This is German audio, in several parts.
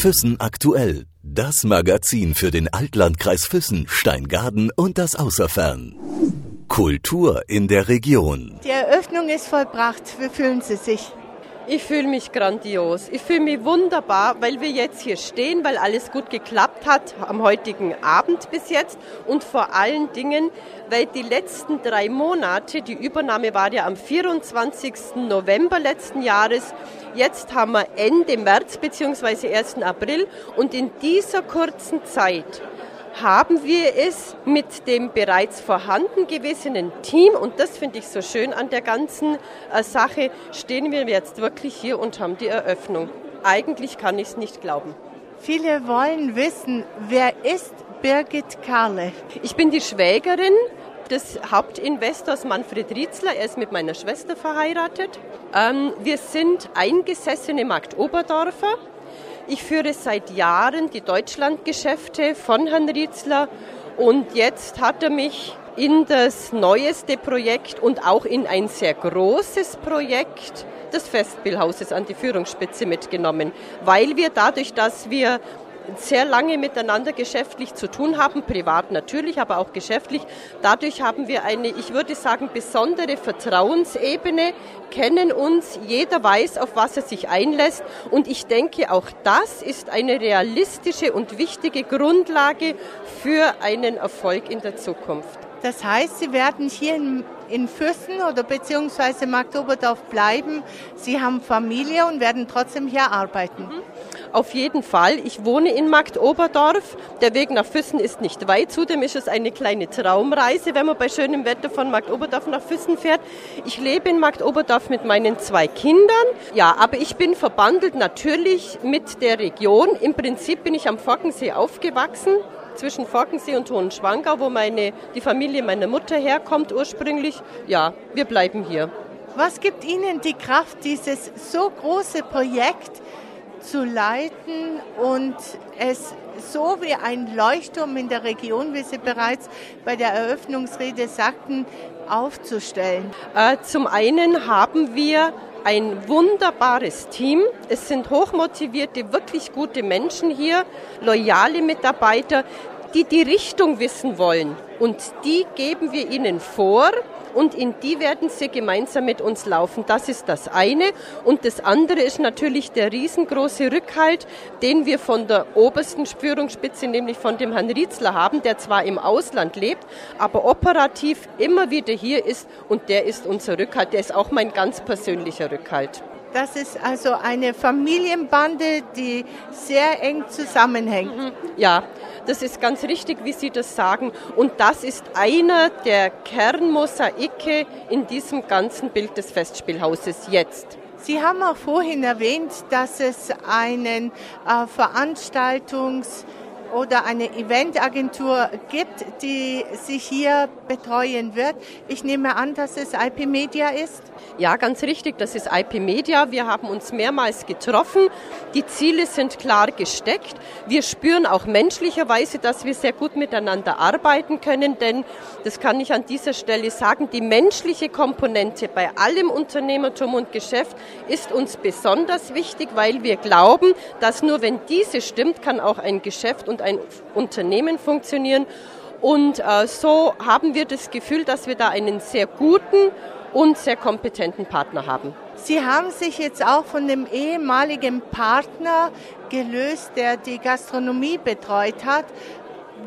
Füssen aktuell. Das Magazin für den Altlandkreis Füssen, Steingaden und das Außerfern. Kultur in der Region. Die Eröffnung ist vollbracht. Wie fühlen Sie sich? Ich fühle mich grandios. Ich fühle mich wunderbar, weil wir jetzt hier stehen, weil alles gut geklappt hat am heutigen Abend bis jetzt und vor allen Dingen, weil die letzten drei Monate, die Übernahme war ja am 24. November letzten Jahres, jetzt haben wir Ende März bzw. 1. April und in dieser kurzen Zeit haben wir es mit dem bereits vorhanden gewesenen Team, und das finde ich so schön an der ganzen äh, Sache, stehen wir jetzt wirklich hier und haben die Eröffnung. Eigentlich kann ich es nicht glauben. Viele wollen wissen, wer ist Birgit Karle? Ich bin die Schwägerin des Hauptinvestors Manfred Rietzler. Er ist mit meiner Schwester verheiratet. Ähm, wir sind eingesessene Marktoberdorfer. Ich führe seit Jahren die Deutschlandgeschäfte von Herrn Rietzler und jetzt hat er mich in das neueste Projekt und auch in ein sehr großes Projekt des Festspielhauses an die Führungsspitze mitgenommen, weil wir dadurch, dass wir sehr lange miteinander geschäftlich zu tun haben, privat natürlich, aber auch geschäftlich. Dadurch haben wir eine, ich würde sagen, besondere Vertrauensebene, kennen uns, jeder weiß, auf was er sich einlässt und ich denke, auch das ist eine realistische und wichtige Grundlage für einen Erfolg in der Zukunft. Das heißt, Sie werden hier in, in Fürsten oder beziehungsweise Marktoberdorf bleiben. Sie haben Familie und werden trotzdem hier arbeiten. Mhm. Auf jeden Fall. Ich wohne in Marktoberdorf. Der Weg nach Füssen ist nicht weit. Zudem ist es eine kleine Traumreise, wenn man bei schönem Wetter von Marktoberdorf nach Füssen fährt. Ich lebe in Marktoberdorf mit meinen zwei Kindern. Ja, aber ich bin verbandelt natürlich mit der Region. Im Prinzip bin ich am Forkensee aufgewachsen zwischen Forkensee und Hohenschwangau, wo meine, die Familie meiner Mutter herkommt ursprünglich. Ja, wir bleiben hier. Was gibt Ihnen die Kraft, dieses so große Projekt zu leiten und es so wie ein Leuchtturm in der Region, wie Sie bereits bei der Eröffnungsrede sagten, aufzustellen? Äh, zum einen haben wir ein wunderbares Team. Es sind hochmotivierte, wirklich gute Menschen hier, loyale Mitarbeiter, die die Richtung wissen wollen. Und die geben wir ihnen vor und in die werden sie gemeinsam mit uns laufen. Das ist das eine. Und das andere ist natürlich der riesengroße Rückhalt, den wir von der obersten Führungsspitze, nämlich von dem Herrn Rietzler haben, der zwar im Ausland lebt, aber operativ immer wieder hier ist und der ist unser Rückhalt. Der ist auch mein ganz persönlicher Rückhalt. Das ist also eine Familienbande, die sehr eng zusammenhängt. Mhm. Ja, das ist ganz richtig, wie Sie das sagen. Und das ist einer der Kernmosaike in diesem ganzen Bild des Festspielhauses jetzt. Sie haben auch vorhin erwähnt, dass es einen äh, Veranstaltungs- oder eine Eventagentur gibt, die sich hier betreuen wird. Ich nehme an, dass es IP Media ist. Ja, ganz richtig, das ist IP Media. Wir haben uns mehrmals getroffen. Die Ziele sind klar gesteckt. Wir spüren auch menschlicherweise, dass wir sehr gut miteinander arbeiten können, denn das kann ich an dieser Stelle sagen, die menschliche Komponente bei allem Unternehmertum und Geschäft ist uns besonders wichtig, weil wir glauben, dass nur wenn diese stimmt, kann auch ein Geschäft und und ein Unternehmen funktionieren. Und äh, so haben wir das Gefühl, dass wir da einen sehr guten und sehr kompetenten Partner haben. Sie haben sich jetzt auch von dem ehemaligen Partner gelöst, der die Gastronomie betreut hat.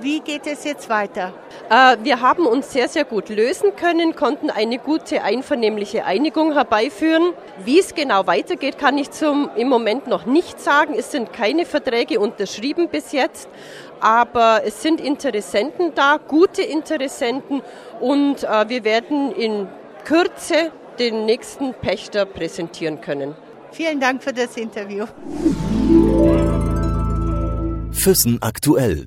Wie geht es jetzt weiter? Äh, wir haben uns sehr, sehr gut lösen können, konnten eine gute einvernehmliche Einigung herbeiführen. Wie es genau weitergeht, kann ich zum, im Moment noch nicht sagen. Es sind keine Verträge unterschrieben bis jetzt, aber es sind Interessenten da, gute Interessenten und äh, wir werden in Kürze den nächsten Pächter präsentieren können. Vielen Dank für das Interview. Füssen aktuell